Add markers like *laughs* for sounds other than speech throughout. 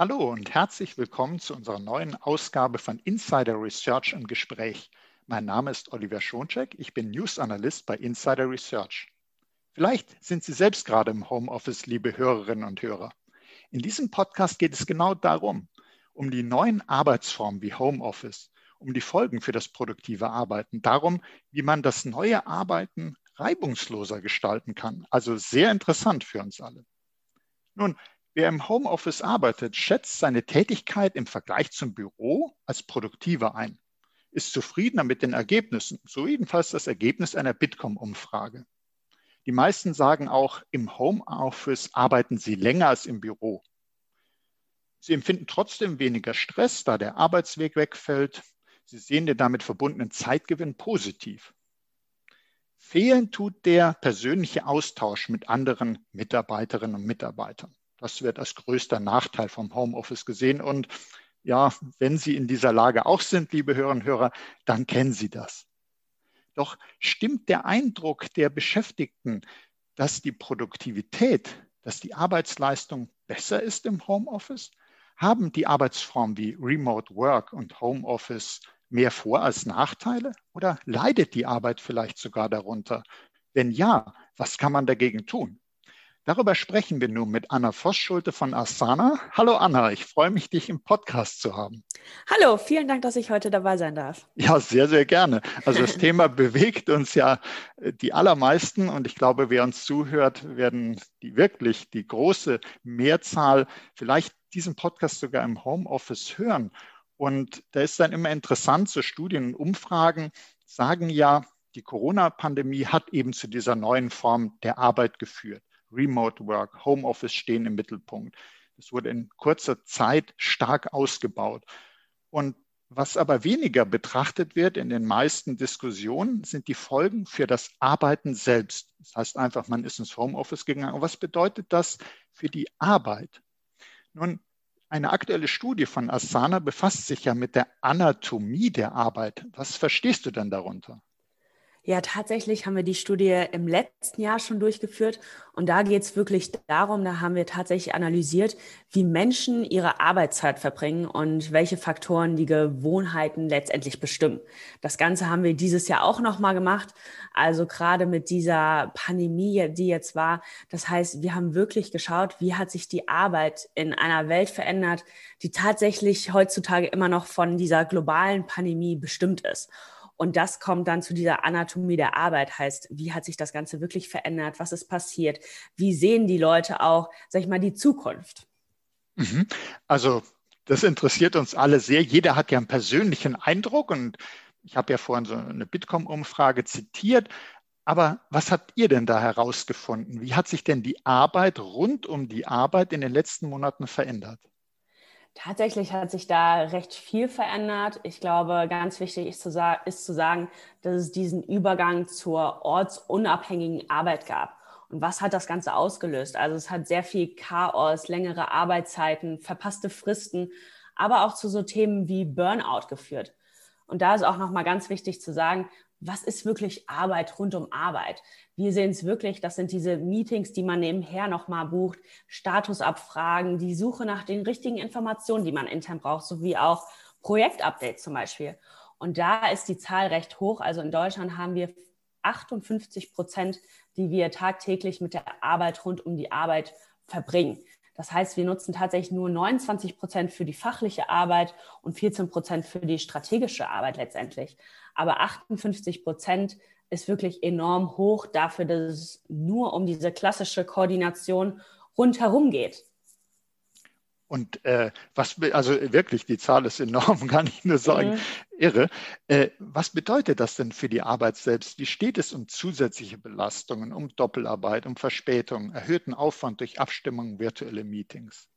Hallo und herzlich willkommen zu unserer neuen Ausgabe von Insider Research im Gespräch. Mein Name ist Oliver Schoncheck, ich bin News Analyst bei Insider Research. Vielleicht sind Sie selbst gerade im Homeoffice, liebe Hörerinnen und Hörer. In diesem Podcast geht es genau darum, um die neuen Arbeitsformen wie Homeoffice, um die Folgen für das produktive Arbeiten, darum, wie man das neue Arbeiten reibungsloser gestalten kann. Also sehr interessant für uns alle. Nun, wer im Homeoffice arbeitet, schätzt seine Tätigkeit im Vergleich zum Büro als produktiver ein, ist zufriedener mit den Ergebnissen, so jedenfalls das Ergebnis einer Bitkom-Umfrage. Die meisten sagen auch, im Homeoffice arbeiten sie länger als im Büro. Sie empfinden trotzdem weniger Stress, da der Arbeitsweg wegfällt. Sie sehen den damit verbundenen Zeitgewinn positiv. Fehlen tut der persönliche Austausch mit anderen Mitarbeiterinnen und Mitarbeitern. Das wird als größter Nachteil vom Homeoffice gesehen. Und ja, wenn Sie in dieser Lage auch sind, liebe Hörerinnen und Hörer, dann kennen Sie das. Doch stimmt der Eindruck der Beschäftigten, dass die Produktivität, dass die Arbeitsleistung besser ist im Homeoffice? Haben die Arbeitsformen wie Remote Work und Homeoffice mehr Vor- als Nachteile? Oder leidet die Arbeit vielleicht sogar darunter? Wenn ja, was kann man dagegen tun? Darüber sprechen wir nun mit Anna Vosschulte von Asana. Hallo Anna, ich freue mich, dich im Podcast zu haben. Hallo, vielen Dank, dass ich heute dabei sein darf. Ja, sehr, sehr gerne. Also das Thema *laughs* bewegt uns ja äh, die allermeisten und ich glaube, wer uns zuhört, werden die wirklich die große Mehrzahl vielleicht diesen Podcast sogar im Homeoffice hören. Und da ist dann immer interessant, so Studien und Umfragen sagen ja, die Corona-Pandemie hat eben zu dieser neuen Form der Arbeit geführt. Remote Work, Homeoffice stehen im Mittelpunkt. Das wurde in kurzer Zeit stark ausgebaut. Und was aber weniger betrachtet wird in den meisten Diskussionen, sind die Folgen für das Arbeiten selbst. Das heißt einfach, man ist ins Homeoffice gegangen. Und was bedeutet das für die Arbeit? Nun, eine aktuelle Studie von Asana befasst sich ja mit der Anatomie der Arbeit. Was verstehst du denn darunter? Ja, tatsächlich haben wir die Studie im letzten Jahr schon durchgeführt und da geht es wirklich darum, da haben wir tatsächlich analysiert, wie Menschen ihre Arbeitszeit verbringen und welche Faktoren die Gewohnheiten letztendlich bestimmen. Das Ganze haben wir dieses Jahr auch nochmal gemacht, also gerade mit dieser Pandemie, die jetzt war. Das heißt, wir haben wirklich geschaut, wie hat sich die Arbeit in einer Welt verändert, die tatsächlich heutzutage immer noch von dieser globalen Pandemie bestimmt ist. Und das kommt dann zu dieser Anatomie der Arbeit, heißt, wie hat sich das Ganze wirklich verändert, was ist passiert, wie sehen die Leute auch, sag ich mal, die Zukunft. Mhm. Also das interessiert uns alle sehr. Jeder hat ja einen persönlichen Eindruck und ich habe ja vorhin so eine Bitkom-Umfrage zitiert. Aber was habt ihr denn da herausgefunden? Wie hat sich denn die Arbeit rund um die Arbeit in den letzten Monaten verändert? Tatsächlich hat sich da recht viel verändert. Ich glaube, ganz wichtig ist zu, sagen, ist zu sagen, dass es diesen Übergang zur ortsunabhängigen Arbeit gab. Und was hat das Ganze ausgelöst? Also es hat sehr viel Chaos, längere Arbeitszeiten, verpasste Fristen, aber auch zu so Themen wie Burnout geführt. Und da ist auch nochmal ganz wichtig zu sagen, was ist wirklich Arbeit rund um Arbeit? Wir sehen es wirklich, das sind diese Meetings, die man nebenher nochmal bucht, Statusabfragen, die Suche nach den richtigen Informationen, die man intern braucht, sowie auch Projektupdates zum Beispiel. Und da ist die Zahl recht hoch. Also in Deutschland haben wir 58 Prozent, die wir tagtäglich mit der Arbeit rund um die Arbeit verbringen. Das heißt, wir nutzen tatsächlich nur 29 Prozent für die fachliche Arbeit und 14 Prozent für die strategische Arbeit letztendlich. Aber 58 Prozent ist wirklich enorm hoch dafür, dass es nur um diese klassische Koordination rundherum geht. Und äh, was, also wirklich, die Zahl ist enorm, *laughs* kann ich nur sagen, mhm. irre. Äh, was bedeutet das denn für die Arbeit selbst? Wie steht es um zusätzliche Belastungen, um Doppelarbeit, um Verspätung, erhöhten Aufwand durch Abstimmungen, virtuelle Meetings?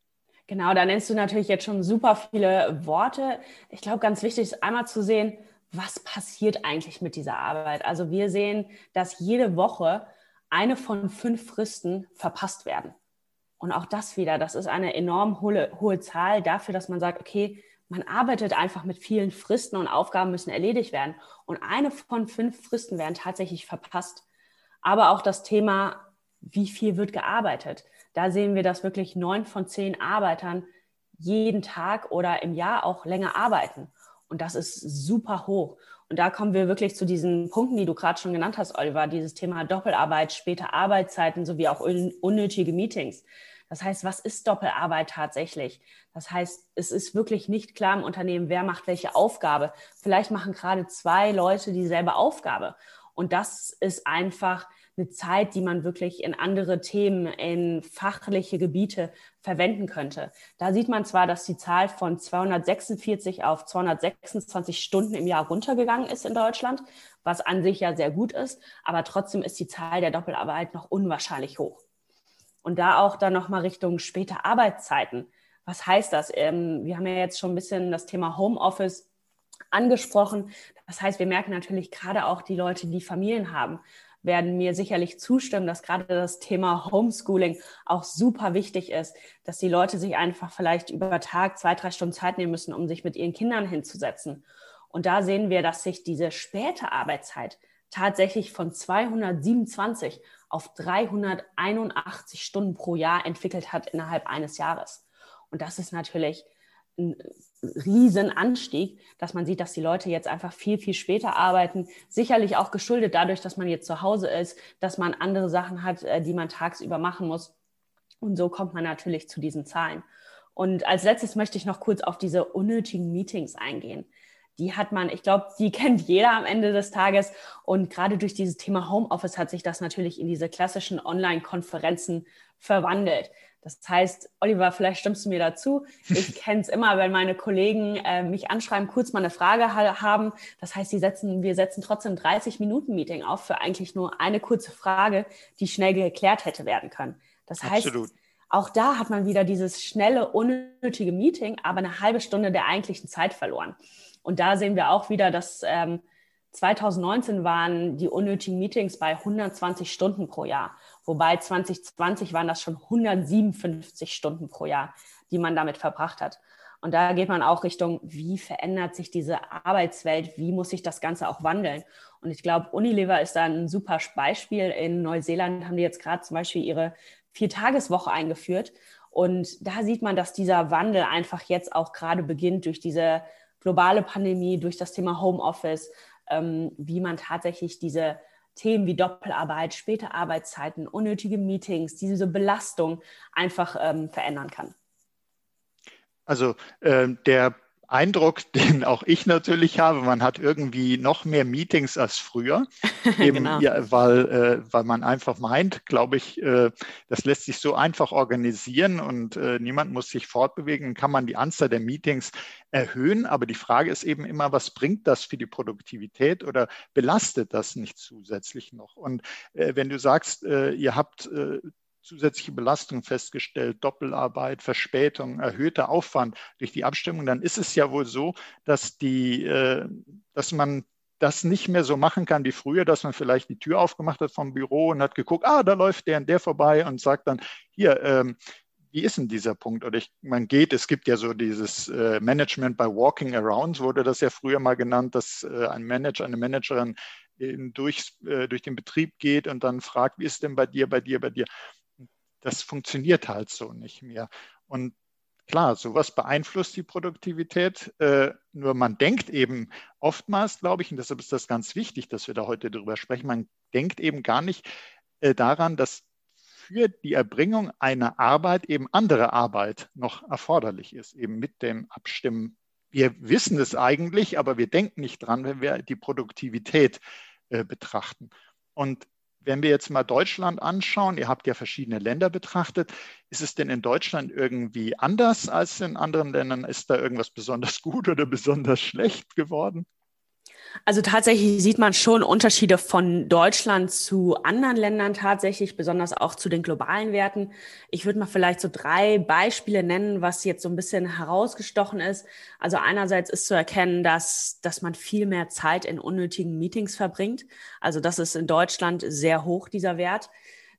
Genau, da nennst du natürlich jetzt schon super viele Worte. Ich glaube, ganz wichtig ist einmal zu sehen, was passiert eigentlich mit dieser Arbeit. Also wir sehen, dass jede Woche eine von fünf Fristen verpasst werden. Und auch das wieder, das ist eine enorm hohe, hohe Zahl dafür, dass man sagt, okay, man arbeitet einfach mit vielen Fristen und Aufgaben müssen erledigt werden. Und eine von fünf Fristen werden tatsächlich verpasst. Aber auch das Thema, wie viel wird gearbeitet? Da sehen wir, dass wirklich neun von zehn Arbeitern jeden Tag oder im Jahr auch länger arbeiten. Und das ist super hoch. Und da kommen wir wirklich zu diesen Punkten, die du gerade schon genannt hast, Oliver, dieses Thema Doppelarbeit, späte Arbeitszeiten sowie auch unnötige Meetings. Das heißt, was ist Doppelarbeit tatsächlich? Das heißt, es ist wirklich nicht klar im Unternehmen, wer macht welche Aufgabe. Vielleicht machen gerade zwei Leute dieselbe Aufgabe. Und das ist einfach eine Zeit, die man wirklich in andere Themen, in fachliche Gebiete verwenden könnte. Da sieht man zwar, dass die Zahl von 246 auf 226 Stunden im Jahr runtergegangen ist in Deutschland, was an sich ja sehr gut ist, aber trotzdem ist die Zahl der Doppelarbeit noch unwahrscheinlich hoch. Und da auch dann nochmal Richtung später Arbeitszeiten. Was heißt das? Ähm, wir haben ja jetzt schon ein bisschen das Thema Homeoffice angesprochen. Das heißt, wir merken natürlich gerade auch die Leute, die Familien haben, werden mir sicherlich zustimmen, dass gerade das Thema Homeschooling auch super wichtig ist, dass die Leute sich einfach vielleicht über Tag zwei, drei Stunden Zeit nehmen müssen, um sich mit ihren Kindern hinzusetzen. Und da sehen wir, dass sich diese späte Arbeitszeit tatsächlich von 227 auf 381 Stunden pro Jahr entwickelt hat innerhalb eines Jahres. Und das ist natürlich ein Riesenanstieg, dass man sieht, dass die Leute jetzt einfach viel, viel später arbeiten. Sicherlich auch geschuldet dadurch, dass man jetzt zu Hause ist, dass man andere Sachen hat, äh, die man tagsüber machen muss. Und so kommt man natürlich zu diesen Zahlen. Und als letztes möchte ich noch kurz auf diese unnötigen Meetings eingehen. Die hat man, ich glaube, die kennt jeder am Ende des Tages. Und gerade durch dieses Thema Homeoffice hat sich das natürlich in diese klassischen Online-Konferenzen verwandelt. Das heißt, Oliver, vielleicht stimmst du mir dazu. Ich *laughs* kenne es immer, wenn meine Kollegen äh, mich anschreiben, kurz mal eine Frage ha haben. Das heißt, sie setzen, wir setzen trotzdem 30 Minuten Meeting auf für eigentlich nur eine kurze Frage, die schnell geklärt hätte werden können. Das heißt, Absolut. auch da hat man wieder dieses schnelle, unnötige Meeting, aber eine halbe Stunde der eigentlichen Zeit verloren. Und da sehen wir auch wieder, dass ähm, 2019 waren die unnötigen Meetings bei 120 Stunden pro Jahr. Wobei 2020 waren das schon 157 Stunden pro Jahr, die man damit verbracht hat. Und da geht man auch Richtung, wie verändert sich diese Arbeitswelt, wie muss sich das Ganze auch wandeln. Und ich glaube, Unilever ist da ein super Beispiel. In Neuseeland haben die jetzt gerade zum Beispiel ihre Viertageswoche eingeführt. Und da sieht man, dass dieser Wandel einfach jetzt auch gerade beginnt durch diese globale Pandemie, durch das Thema Homeoffice, ähm, wie man tatsächlich diese Themen wie Doppelarbeit, späte Arbeitszeiten, unnötige Meetings, diese Belastung einfach ähm, verändern kann. Also äh, der Eindruck, *laughs* den auch ich natürlich habe, man hat irgendwie noch mehr Meetings als früher, *laughs* eben genau. ja, weil, äh, weil man einfach meint, glaube ich, äh, das lässt sich so einfach organisieren und äh, niemand muss sich fortbewegen, kann man die Anzahl der Meetings erhöhen. Aber die Frage ist eben immer, was bringt das für die Produktivität oder belastet das nicht zusätzlich noch? Und äh, wenn du sagst, äh, ihr habt äh, zusätzliche Belastung festgestellt, Doppelarbeit, Verspätung, erhöhter Aufwand durch die Abstimmung, dann ist es ja wohl so, dass, die, äh, dass man das nicht mehr so machen kann wie früher, dass man vielleicht die Tür aufgemacht hat vom Büro und hat geguckt, ah, da läuft der und der vorbei und sagt dann, hier, ähm, wie ist denn dieser Punkt? Oder ich, man geht, es gibt ja so dieses äh, Management by Walking Around, wurde das ja früher mal genannt, dass äh, ein Manager, eine Managerin durch, durch den Betrieb geht und dann fragt, wie ist denn bei dir, bei dir, bei dir? Das funktioniert halt so nicht mehr. Und klar, sowas beeinflusst die Produktivität. Äh, nur man denkt eben oftmals, glaube ich, und deshalb ist das ganz wichtig, dass wir da heute darüber sprechen, man denkt eben gar nicht äh, daran, dass für die Erbringung einer Arbeit eben andere Arbeit noch erforderlich ist, eben mit dem Abstimmen. Wir wissen es eigentlich, aber wir denken nicht dran, wenn wir die Produktivität äh, betrachten. Und wenn wir jetzt mal Deutschland anschauen, ihr habt ja verschiedene Länder betrachtet, ist es denn in Deutschland irgendwie anders als in anderen Ländern? Ist da irgendwas besonders *laughs* gut oder besonders schlecht geworden? Also tatsächlich sieht man schon Unterschiede von Deutschland zu anderen Ländern tatsächlich, besonders auch zu den globalen Werten. Ich würde mal vielleicht so drei Beispiele nennen, was jetzt so ein bisschen herausgestochen ist. Also einerseits ist zu erkennen, dass, dass man viel mehr Zeit in unnötigen Meetings verbringt. Also das ist in Deutschland sehr hoch, dieser Wert.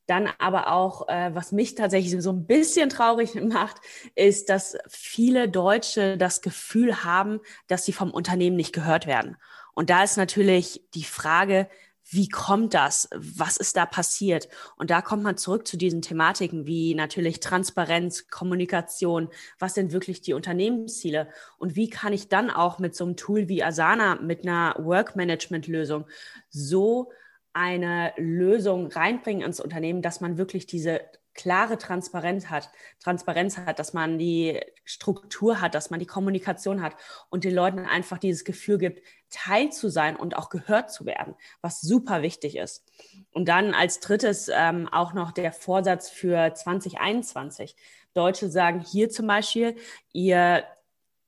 Dann aber auch, äh, was mich tatsächlich so ein bisschen traurig *laughs* macht, ist, dass viele Deutsche das Gefühl haben, dass sie vom Unternehmen nicht gehört werden. Und da ist natürlich die Frage, wie kommt das? Was ist da passiert? Und da kommt man zurück zu diesen Thematiken wie natürlich Transparenz, Kommunikation. Was sind wirklich die Unternehmensziele? Und wie kann ich dann auch mit so einem Tool wie Asana, mit einer Work-Management-Lösung so eine Lösung reinbringen ins Unternehmen, dass man wirklich diese klare Transparenz hat, Transparenz hat, dass man die Struktur hat, dass man die Kommunikation hat und den Leuten einfach dieses Gefühl gibt, Teil zu sein und auch gehört zu werden, was super wichtig ist. Und dann als drittes ähm, auch noch der Vorsatz für 2021. Deutsche sagen hier zum Beispiel, ihr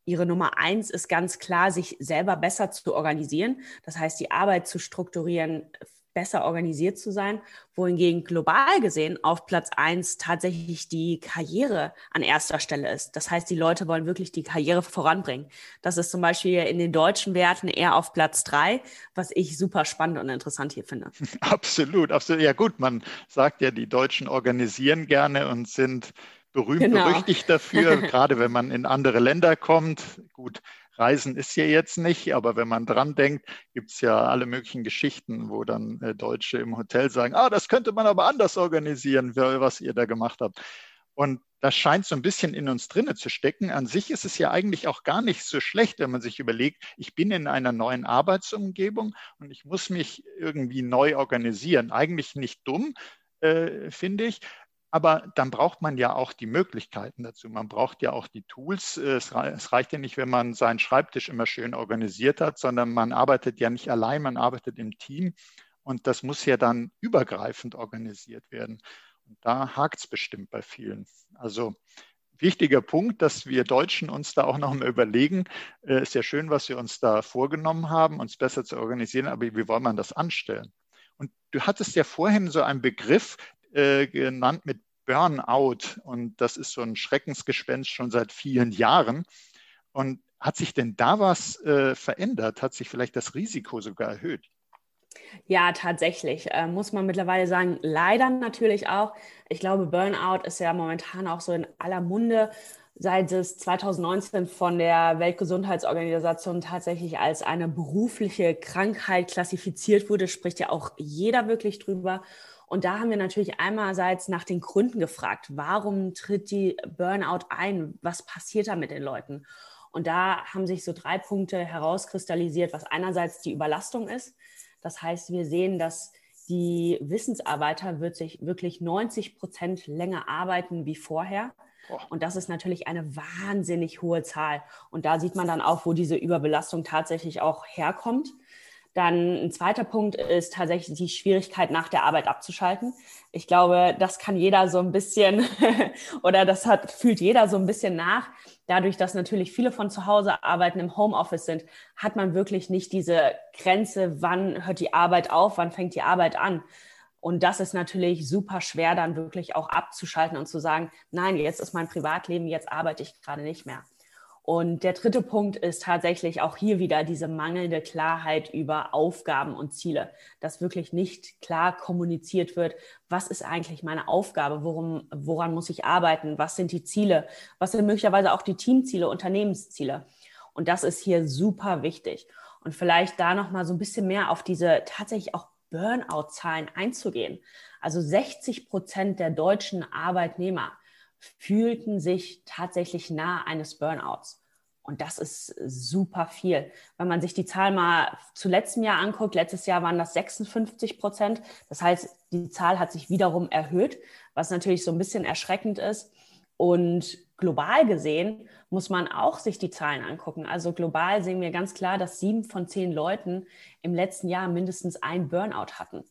Ihre Nummer eins ist ganz klar, sich selber besser zu organisieren. Das heißt, die Arbeit zu strukturieren, besser organisiert zu sein, wohingegen global gesehen auf Platz eins tatsächlich die Karriere an erster Stelle ist. Das heißt, die Leute wollen wirklich die Karriere voranbringen. Das ist zum Beispiel in den deutschen Werten eher auf Platz drei, was ich super spannend und interessant hier finde. *laughs* Absolut, absolut. Ja gut, man sagt ja, die Deutschen organisieren gerne und sind berühmt, genau. berüchtigt dafür, *laughs* gerade wenn man in andere Länder kommt. Gut, Reisen ist ja jetzt nicht, aber wenn man dran denkt, gibt es ja alle möglichen Geschichten, wo dann äh, Deutsche im Hotel sagen, ah, das könnte man aber anders organisieren, was ihr da gemacht habt. Und das scheint so ein bisschen in uns drinne zu stecken. An sich ist es ja eigentlich auch gar nicht so schlecht, wenn man sich überlegt, ich bin in einer neuen Arbeitsumgebung und ich muss mich irgendwie neu organisieren. Eigentlich nicht dumm, äh, finde ich. Aber dann braucht man ja auch die Möglichkeiten dazu. Man braucht ja auch die Tools. Es, reicht ja nicht, wenn man seinen Schreibtisch immer schön organisiert hat, sondern man arbeitet ja nicht allein, man arbeitet im Team. Und das muss ja dann übergreifend organisiert werden. Und da hakt es bestimmt bei vielen. Also wichtiger Punkt, dass wir Deutschen uns da auch noch mal überlegen. Äh, ist ja schön, was wir uns da vorgenommen haben, uns besser zu organisieren, aber wie wollen man das anstellen? Und du hattest ja vorhin so einen Begriff äh, genannt mit Burnout. Und das ist so ein Schreckensgespenst schon seit vielen Jahren. Und hat sich denn da was äh, verändert? Hat sich vielleicht das Risiko sogar erhöht? Ja, tatsächlich. Äh, muss man mittlerweile sagen, leider natürlich auch. Ich glaube, Burnout ist ja momentan auch so in aller Munde, seit es 2019 von der Weltgesundheitsorganisation tatsächlich als eine berufliche Krankheit klassifiziert wurde, spricht ja auch jeder wirklich drüber. Und da haben wir natürlich einerseits nach den Gründen gefragt. Warum tritt die Burnout ein? Was passiert da mit den Leuten? Und da haben sich so drei Punkte herauskristallisiert, was einerseits die Überlastung ist. Das heißt, wir sehen, dass die Wissensarbeiter wirklich 90 Prozent länger arbeiten wie vorher. Und das ist natürlich eine wahnsinnig hohe Zahl. Und da sieht man dann auch, wo diese Überbelastung tatsächlich auch herkommt. Dann ein zweiter Punkt ist tatsächlich die Schwierigkeit, nach der Arbeit abzuschalten. Ich glaube, das kann jeder so ein bisschen *laughs* oder das hat, fühlt jeder so ein bisschen nach. Dadurch, dass natürlich viele von zu Hause arbeiten, im Homeoffice sind, hat man wirklich nicht diese Grenze, wann hört die Arbeit auf, wann fängt die Arbeit an. Und das ist natürlich super schwer, dann wirklich auch abzuschalten und zu sagen, nein, jetzt ist mein Privatleben, jetzt arbeite ich gerade nicht mehr. Und der dritte Punkt ist tatsächlich auch hier wieder diese mangelnde Klarheit über Aufgaben und Ziele, dass wirklich nicht klar kommuniziert wird, was ist eigentlich meine Aufgabe, worum, woran muss ich arbeiten, was sind die Ziele, was sind möglicherweise auch die Teamziele, Unternehmensziele. Und das ist hier super wichtig. Und vielleicht da nochmal so ein bisschen mehr auf diese tatsächlich auch Burnout-Zahlen einzugehen. Also 60 Prozent der deutschen Arbeitnehmer fühlten sich tatsächlich nahe eines Burnouts. Und das ist super viel. Wenn man sich die Zahl mal zu letztem Jahr anguckt, letztes Jahr waren das 56 Prozent. Das heißt, die Zahl hat sich wiederum erhöht, was natürlich so ein bisschen erschreckend ist. Und global gesehen muss man auch sich die Zahlen angucken. Also global sehen wir ganz klar, dass sieben von zehn Leuten im letzten Jahr mindestens ein Burnout hatten.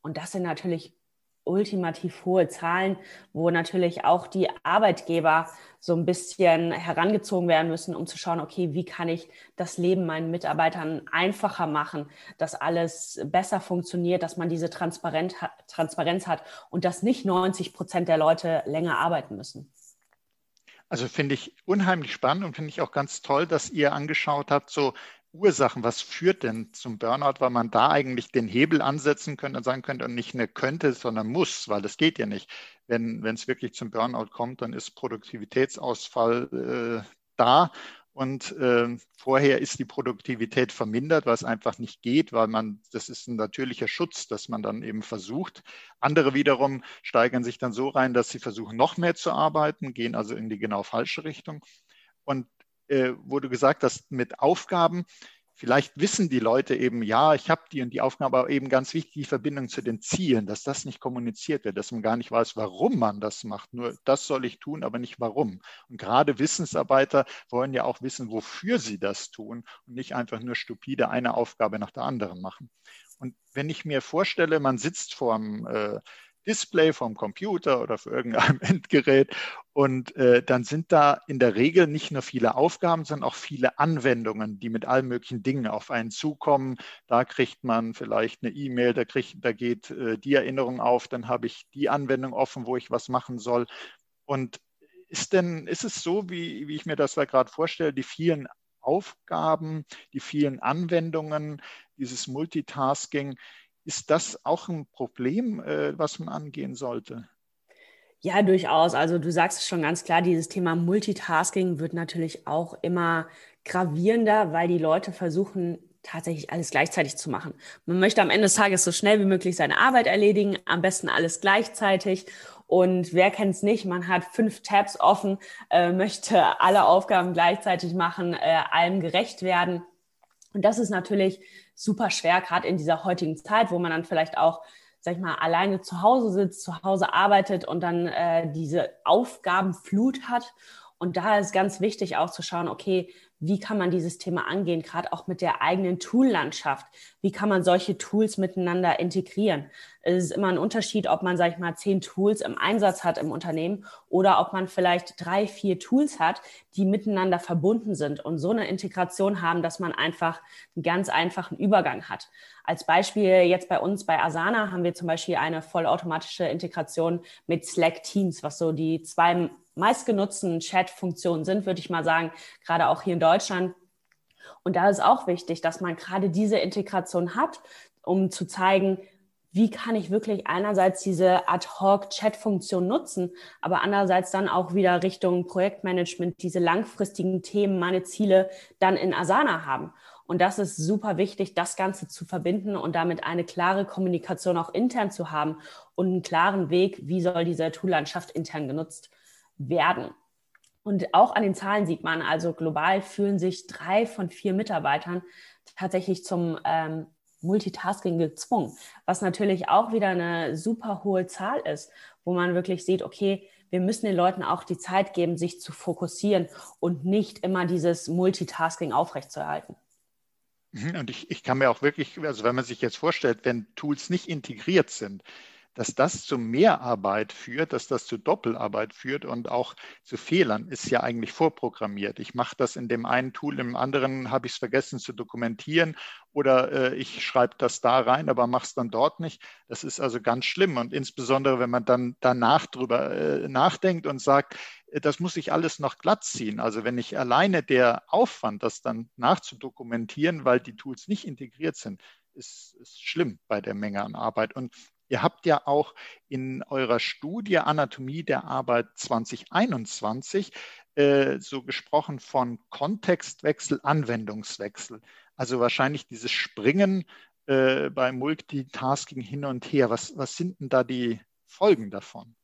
Und das sind natürlich ultimativ hohe Zahlen, wo natürlich auch die Arbeitgeber so ein bisschen herangezogen werden müssen, um zu schauen, okay, wie kann ich das Leben meinen Mitarbeitern einfacher machen, dass alles besser funktioniert, dass man diese Transparenz hat und dass nicht 90 Prozent der Leute länger arbeiten müssen. Also finde ich unheimlich spannend und finde ich auch ganz toll, dass ihr angeschaut habt, so Ursachen, was führt denn zum Burnout, weil man da eigentlich den Hebel ansetzen könnte und sagen könnte und nicht eine könnte, sondern muss, weil das geht ja nicht. Wenn es wirklich zum Burnout kommt, dann ist Produktivitätsausfall äh, da und äh, vorher ist die Produktivität vermindert, was einfach nicht geht, weil man, das ist ein natürlicher Schutz, dass man dann eben versucht. Andere wiederum steigern sich dann so rein, dass sie versuchen, noch mehr zu arbeiten, gehen also in die genau falsche Richtung. Und äh, wo du gesagt hast, mit Aufgaben, Vielleicht wissen die Leute eben, ja, ich habe die und die Aufgabe, aber eben ganz wichtig, die Verbindung zu den Zielen, dass das nicht kommuniziert wird, dass man gar nicht weiß, warum man das macht. Nur das soll ich tun, aber nicht warum. Und gerade Wissensarbeiter wollen ja auch wissen, wofür sie das tun und nicht einfach nur stupide eine Aufgabe nach der anderen machen. Und wenn ich mir vorstelle, man sitzt vor einem äh, Display vom Computer oder für irgendeinem *laughs* Endgerät. Und äh, dann sind da in der Regel nicht nur viele Aufgaben, sondern auch viele Anwendungen, die mit allen möglichen Dingen auf einen zukommen. Da kriegt man vielleicht eine E-Mail, da, da geht äh, die Erinnerung auf, dann habe ich die Anwendung offen, wo ich was machen soll. Und ist denn, ist es so, wie, wie ich mir das da gerade vorstelle, die vielen Aufgaben, die vielen Anwendungen, dieses Multitasking, ist das auch ein Problem, äh, was man angehen sollte? Ja, durchaus. Also du sagst es schon ganz klar, dieses Thema Multitasking wird natürlich auch immer gravierender, weil die Leute versuchen, tatsächlich alles gleichzeitig zu machen. Man möchte am Ende des Tages so schnell wie möglich seine Arbeit erledigen, am besten alles gleichzeitig. Und wer kennt es nicht? Man hat fünf Tabs offen, äh, möchte alle Aufgaben gleichzeitig machen, äh, allem gerecht werden. Und das ist natürlich super schwer, gerade in dieser heutigen Zeit, wo man dann vielleicht auch, sag ich mal, alleine zu Hause sitzt, zu Hause arbeitet und dann äh, diese Aufgabenflut hat. Und da ist ganz wichtig auch zu schauen, okay, wie kann man dieses Thema angehen, gerade auch mit der eigenen Tool-Landschaft. Wie kann man solche Tools miteinander integrieren? Es ist immer ein Unterschied, ob man, sag ich mal, zehn Tools im Einsatz hat im Unternehmen oder ob man vielleicht drei, vier Tools hat, die miteinander verbunden sind und so eine Integration haben, dass man einfach einen ganz einfachen Übergang hat. Als Beispiel jetzt bei uns bei Asana haben wir zum Beispiel eine vollautomatische Integration mit Slack Teams, was so die zwei meistgenutzten Chat-Funktionen sind, würde ich mal sagen, gerade auch hier in Deutschland. Und da ist auch wichtig, dass man gerade diese Integration hat, um zu zeigen, wie kann ich wirklich einerseits diese Ad-Hoc-Chat-Funktion nutzen, aber andererseits dann auch wieder Richtung Projektmanagement diese langfristigen Themen, meine Ziele dann in Asana haben. Und das ist super wichtig, das Ganze zu verbinden und damit eine klare Kommunikation auch intern zu haben und einen klaren Weg, wie soll diese Tool-Landschaft intern genutzt werden. Und auch an den Zahlen sieht man, also global fühlen sich drei von vier Mitarbeitern tatsächlich zum ähm, Multitasking gezwungen, was natürlich auch wieder eine super hohe Zahl ist, wo man wirklich sieht, okay, wir müssen den Leuten auch die Zeit geben, sich zu fokussieren und nicht immer dieses Multitasking aufrechtzuerhalten. Mhm, und ich, ich kann mir auch wirklich, also wenn man sich jetzt vorstellt, wenn Tools nicht integriert sind, dass das zu Mehrarbeit führt, dass das zu Doppelarbeit führt und auch zu Fehlern, ist ja eigentlich vorprogrammiert. Ich mache das in dem einen Tool, im anderen habe ich es vergessen zu dokumentieren oder äh, ich schreibe das da rein, aber mache es dann dort nicht. Das ist also ganz schlimm und insbesondere, wenn man dann danach drüber äh, nachdenkt und sagt, äh, das muss ich alles noch glatt ziehen. Also wenn ich alleine der Aufwand, das dann nachzudokumentieren, weil die Tools nicht integriert sind, ist, ist schlimm bei der Menge an Arbeit. Und Ihr habt ja auch in eurer Studie Anatomie der Arbeit 2021 äh, so gesprochen von Kontextwechsel, Anwendungswechsel. Also wahrscheinlich dieses Springen äh, beim Multitasking hin und her. Was, was sind denn da die Folgen davon?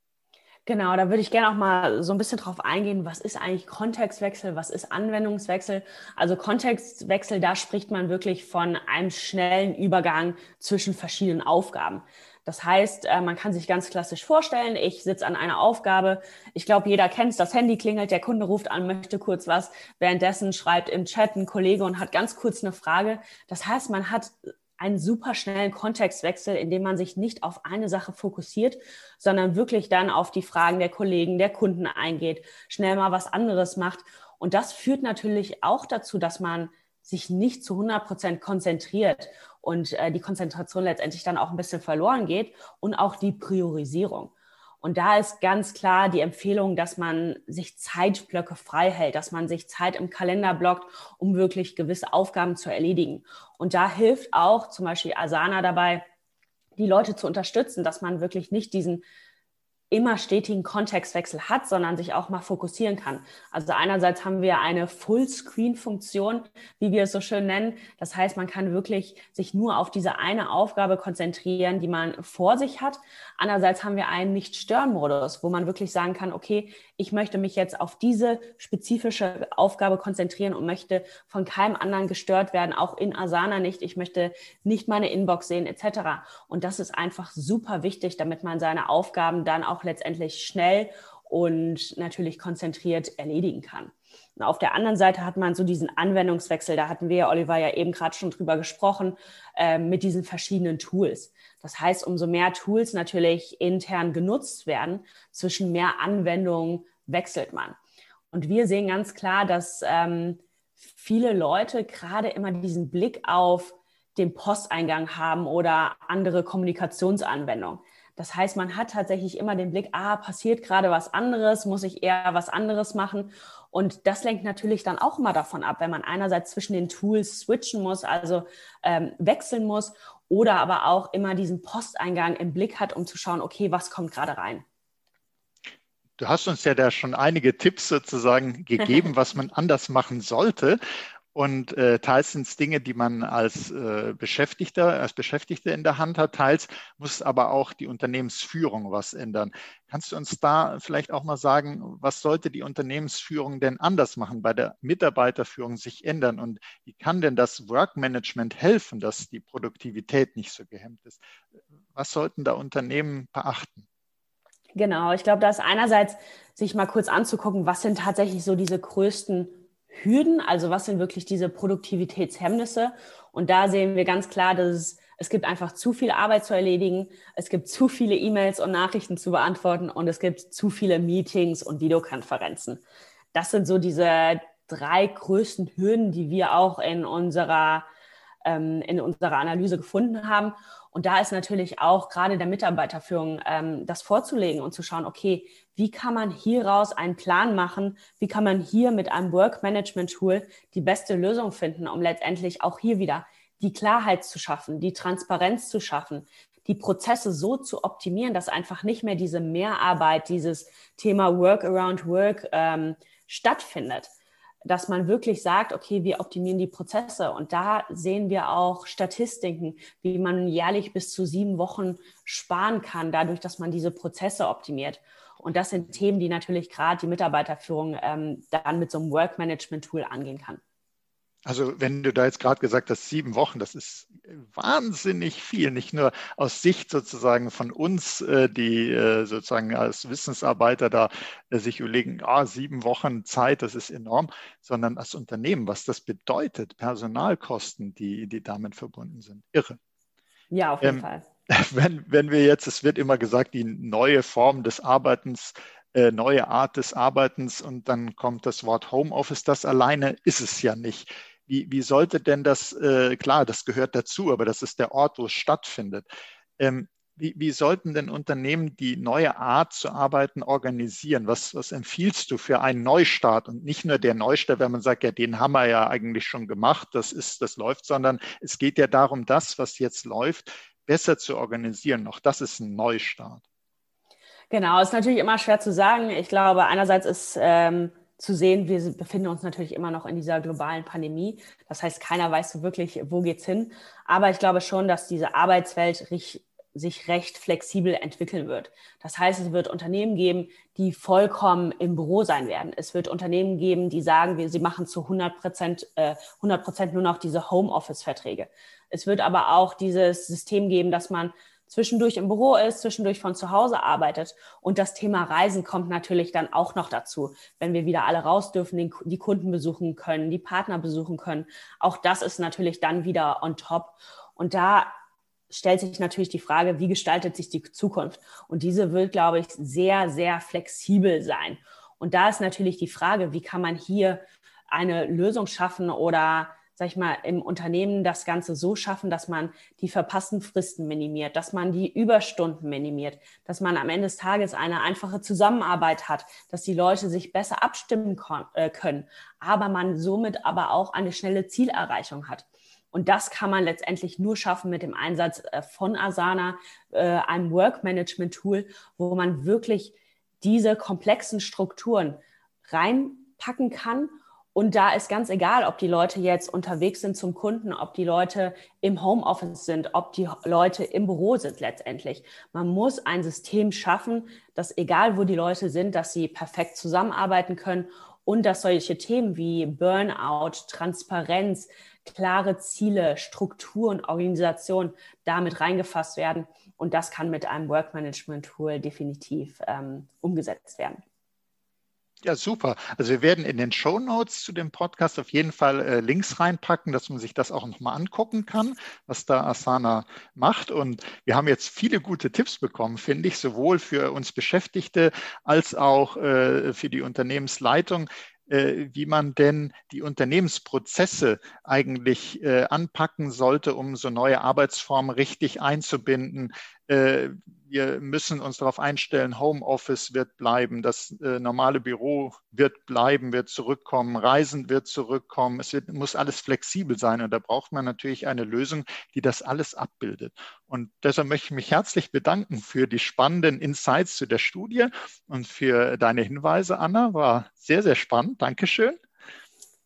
Genau, da würde ich gerne auch mal so ein bisschen drauf eingehen, was ist eigentlich Kontextwechsel, was ist Anwendungswechsel? Also Kontextwechsel, da spricht man wirklich von einem schnellen Übergang zwischen verschiedenen Aufgaben. Das heißt, äh, man kann sich ganz klassisch vorstellen, ich sitze an einer Aufgabe. Ich glaube, jeder kennt es, das Handy klingelt, der Kunde ruft an, möchte kurz was. Währenddessen schreibt im Chat ein Kollege und hat ganz kurz eine Frage. Das heißt, man hat einen super schnellen Kontextwechsel, in dem man sich nicht auf eine Sache fokussiert, sondern wirklich dann auf die Fragen der Kollegen, der Kunden eingeht, schnell mal was anderes macht. Und das führt natürlich auch dazu, dass man sich nicht zu 100 Prozent konzentriert und äh, die Konzentration letztendlich dann auch ein bisschen verloren geht und auch die Priorisierung. Und da ist ganz klar die Empfehlung, dass man sich Zeitblöcke frei hält, dass man sich Zeit im Kalender blockt, um wirklich gewisse Aufgaben zu erledigen. Und da hilft auch zum Beispiel Asana dabei, die Leute zu unterstützen, dass man wirklich nicht diesen immer stetigen Kontextwechsel hat, sondern sich auch mal fokussieren kann. Also einerseits haben wir eine Fullscreen-Funktion, wie wir es so schön nennen. Das heißt, man kann wirklich sich nur auf diese eine Aufgabe konzentrieren, die man vor sich hat. Andererseits haben wir einen Nicht-Stören-Modus, wo man wirklich sagen kann, okay, ich möchte mich jetzt auf diese spezifische Aufgabe konzentrieren und möchte von keinem anderen gestört werden, auch in Asana nicht. Ich möchte nicht meine Inbox sehen, etc. Und das ist einfach super wichtig, damit man seine Aufgaben dann auch letztendlich schnell und natürlich konzentriert erledigen kann. Und auf der anderen Seite hat man so diesen Anwendungswechsel, da hatten wir, Oliver, ja eben gerade schon drüber gesprochen, äh, mit diesen verschiedenen Tools. Das heißt, umso mehr Tools natürlich intern genutzt werden, zwischen mehr Anwendungen wechselt man. Und wir sehen ganz klar, dass ähm, viele Leute gerade immer diesen Blick auf den Posteingang haben oder andere Kommunikationsanwendungen. Das heißt, man hat tatsächlich immer den Blick, ah, passiert gerade was anderes, muss ich eher was anderes machen? Und das lenkt natürlich dann auch immer davon ab, wenn man einerseits zwischen den Tools switchen muss, also ähm, wechseln muss, oder aber auch immer diesen Posteingang im Blick hat, um zu schauen, okay, was kommt gerade rein. Du hast uns ja da schon einige Tipps sozusagen gegeben, *laughs* was man anders machen sollte. Und äh, teils sind es Dinge, die man als äh, Beschäftigter, als Beschäftigte in der Hand hat, teils muss aber auch die Unternehmensführung was ändern. Kannst du uns da vielleicht auch mal sagen, was sollte die Unternehmensführung denn anders machen, bei der Mitarbeiterführung sich ändern? Und wie kann denn das Workmanagement helfen, dass die Produktivität nicht so gehemmt ist? Was sollten da Unternehmen beachten? Genau, ich glaube, da ist einerseits sich mal kurz anzugucken, was sind tatsächlich so diese größten Hürden, also was sind wirklich diese Produktivitätshemmnisse? Und da sehen wir ganz klar, dass es, es gibt einfach zu viel Arbeit zu erledigen, es gibt zu viele E-Mails und Nachrichten zu beantworten und es gibt zu viele Meetings und Videokonferenzen. Das sind so diese drei größten Hürden, die wir auch in unserer, ähm, in unserer Analyse gefunden haben. Und da ist natürlich auch gerade der Mitarbeiterführung ähm, das vorzulegen und zu schauen, okay, wie kann man hieraus einen Plan machen? Wie kann man hier mit einem Work-Management-Tool die beste Lösung finden, um letztendlich auch hier wieder die Klarheit zu schaffen, die Transparenz zu schaffen, die Prozesse so zu optimieren, dass einfach nicht mehr diese Mehrarbeit, dieses Thema Work around Work ähm, stattfindet dass man wirklich sagt, okay, wir optimieren die Prozesse. Und da sehen wir auch Statistiken, wie man jährlich bis zu sieben Wochen sparen kann, dadurch, dass man diese Prozesse optimiert. Und das sind Themen, die natürlich gerade die Mitarbeiterführung ähm, dann mit so einem Work-Management-Tool angehen kann. Also wenn du da jetzt gerade gesagt hast, sieben Wochen, das ist wahnsinnig viel, nicht nur aus Sicht sozusagen von uns, äh, die äh, sozusagen als Wissensarbeiter da äh, sich überlegen, ah, sieben Wochen Zeit, das ist enorm, sondern als Unternehmen, was das bedeutet, Personalkosten, die, die damit verbunden sind. Irre. Ja, auf jeden ähm, Fall. *laughs* Wenn, wenn wir jetzt, es wird immer gesagt, die neue Form des Arbeitens neue Art des Arbeitens und dann kommt das Wort Homeoffice. Das alleine ist es ja nicht wie, wie sollte denn das, äh, klar, das gehört dazu, aber das ist der Ort, wo es stattfindet. Ähm, wie, wie, sollten denn Unternehmen die neue Art zu arbeiten organisieren? Was, was empfiehlst du für einen Neustart? Und nicht nur der Neustart, wenn man sagt, ja, den haben wir ja eigentlich schon gemacht, das ist, das läuft, sondern es geht ja darum, das, was jetzt läuft, besser zu organisieren. Auch das ist ein Neustart. Genau, ist natürlich immer schwer zu sagen. Ich glaube, einerseits ist ähm, zu sehen, wir befinden uns natürlich immer noch in dieser globalen Pandemie. Das heißt, keiner weiß so wirklich, wo geht's hin. Aber ich glaube schon, dass diese Arbeitswelt sich recht flexibel entwickeln wird. Das heißt, es wird Unternehmen geben, die vollkommen im Büro sein werden. Es wird Unternehmen geben, die sagen, wir, sie machen zu 100 Prozent, äh, 100 Prozent nur noch diese Homeoffice-Verträge. Es wird aber auch dieses System geben, dass man zwischendurch im Büro ist, zwischendurch von zu Hause arbeitet. Und das Thema Reisen kommt natürlich dann auch noch dazu, wenn wir wieder alle raus dürfen, die Kunden besuchen können, die Partner besuchen können. Auch das ist natürlich dann wieder on top. Und da stellt sich natürlich die Frage, wie gestaltet sich die Zukunft? Und diese wird, glaube ich, sehr, sehr flexibel sein. Und da ist natürlich die Frage, wie kann man hier eine Lösung schaffen oder sag ich mal, im Unternehmen das Ganze so schaffen, dass man die verpassten Fristen minimiert, dass man die Überstunden minimiert, dass man am Ende des Tages eine einfache Zusammenarbeit hat, dass die Leute sich besser abstimmen äh, können, aber man somit aber auch eine schnelle Zielerreichung hat. Und das kann man letztendlich nur schaffen mit dem Einsatz äh, von Asana, äh, einem Work-Management-Tool, wo man wirklich diese komplexen Strukturen reinpacken kann. Und da ist ganz egal, ob die Leute jetzt unterwegs sind zum Kunden, ob die Leute im Homeoffice sind, ob die Leute im Büro sind letztendlich. Man muss ein System schaffen, dass egal wo die Leute sind, dass sie perfekt zusammenarbeiten können und dass solche Themen wie Burnout, Transparenz, klare Ziele, Struktur und Organisation damit reingefasst werden. Und das kann mit einem Work-Management-Tool definitiv ähm, umgesetzt werden. Ja, super. Also wir werden in den Show Notes zu dem Podcast auf jeden Fall äh, Links reinpacken, dass man sich das auch nochmal angucken kann, was da Asana macht. Und wir haben jetzt viele gute Tipps bekommen, finde ich, sowohl für uns Beschäftigte als auch äh, für die Unternehmensleitung äh, wie man denn die Unternehmensprozesse eigentlich äh, anpacken sollte, um so neue Arbeitsformen richtig einzubinden, wir müssen uns darauf einstellen, Homeoffice wird bleiben, das äh, normale Büro wird bleiben, wird zurückkommen, Reisen wird zurückkommen. Es wird, muss alles flexibel sein und da braucht man natürlich eine Lösung, die das alles abbildet. Und deshalb möchte ich mich herzlich bedanken für die spannenden Insights zu der Studie und für deine Hinweise, Anna. War sehr, sehr spannend. Dankeschön.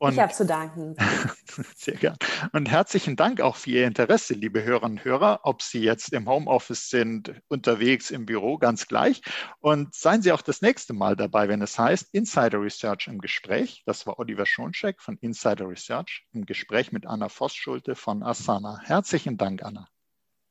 Und ich habe zu danken. *laughs* Sehr gern. Und herzlichen Dank auch für Ihr Interesse, liebe Hörerinnen und Hörer, ob Sie jetzt im Homeoffice sind, unterwegs im Büro, ganz gleich. Und seien Sie auch das nächste Mal dabei, wenn es heißt Insider Research im Gespräch. Das war Oliver Schoncheck von Insider Research im Gespräch mit Anna Voss-Schulte von Asana. Herzlichen Dank, Anna.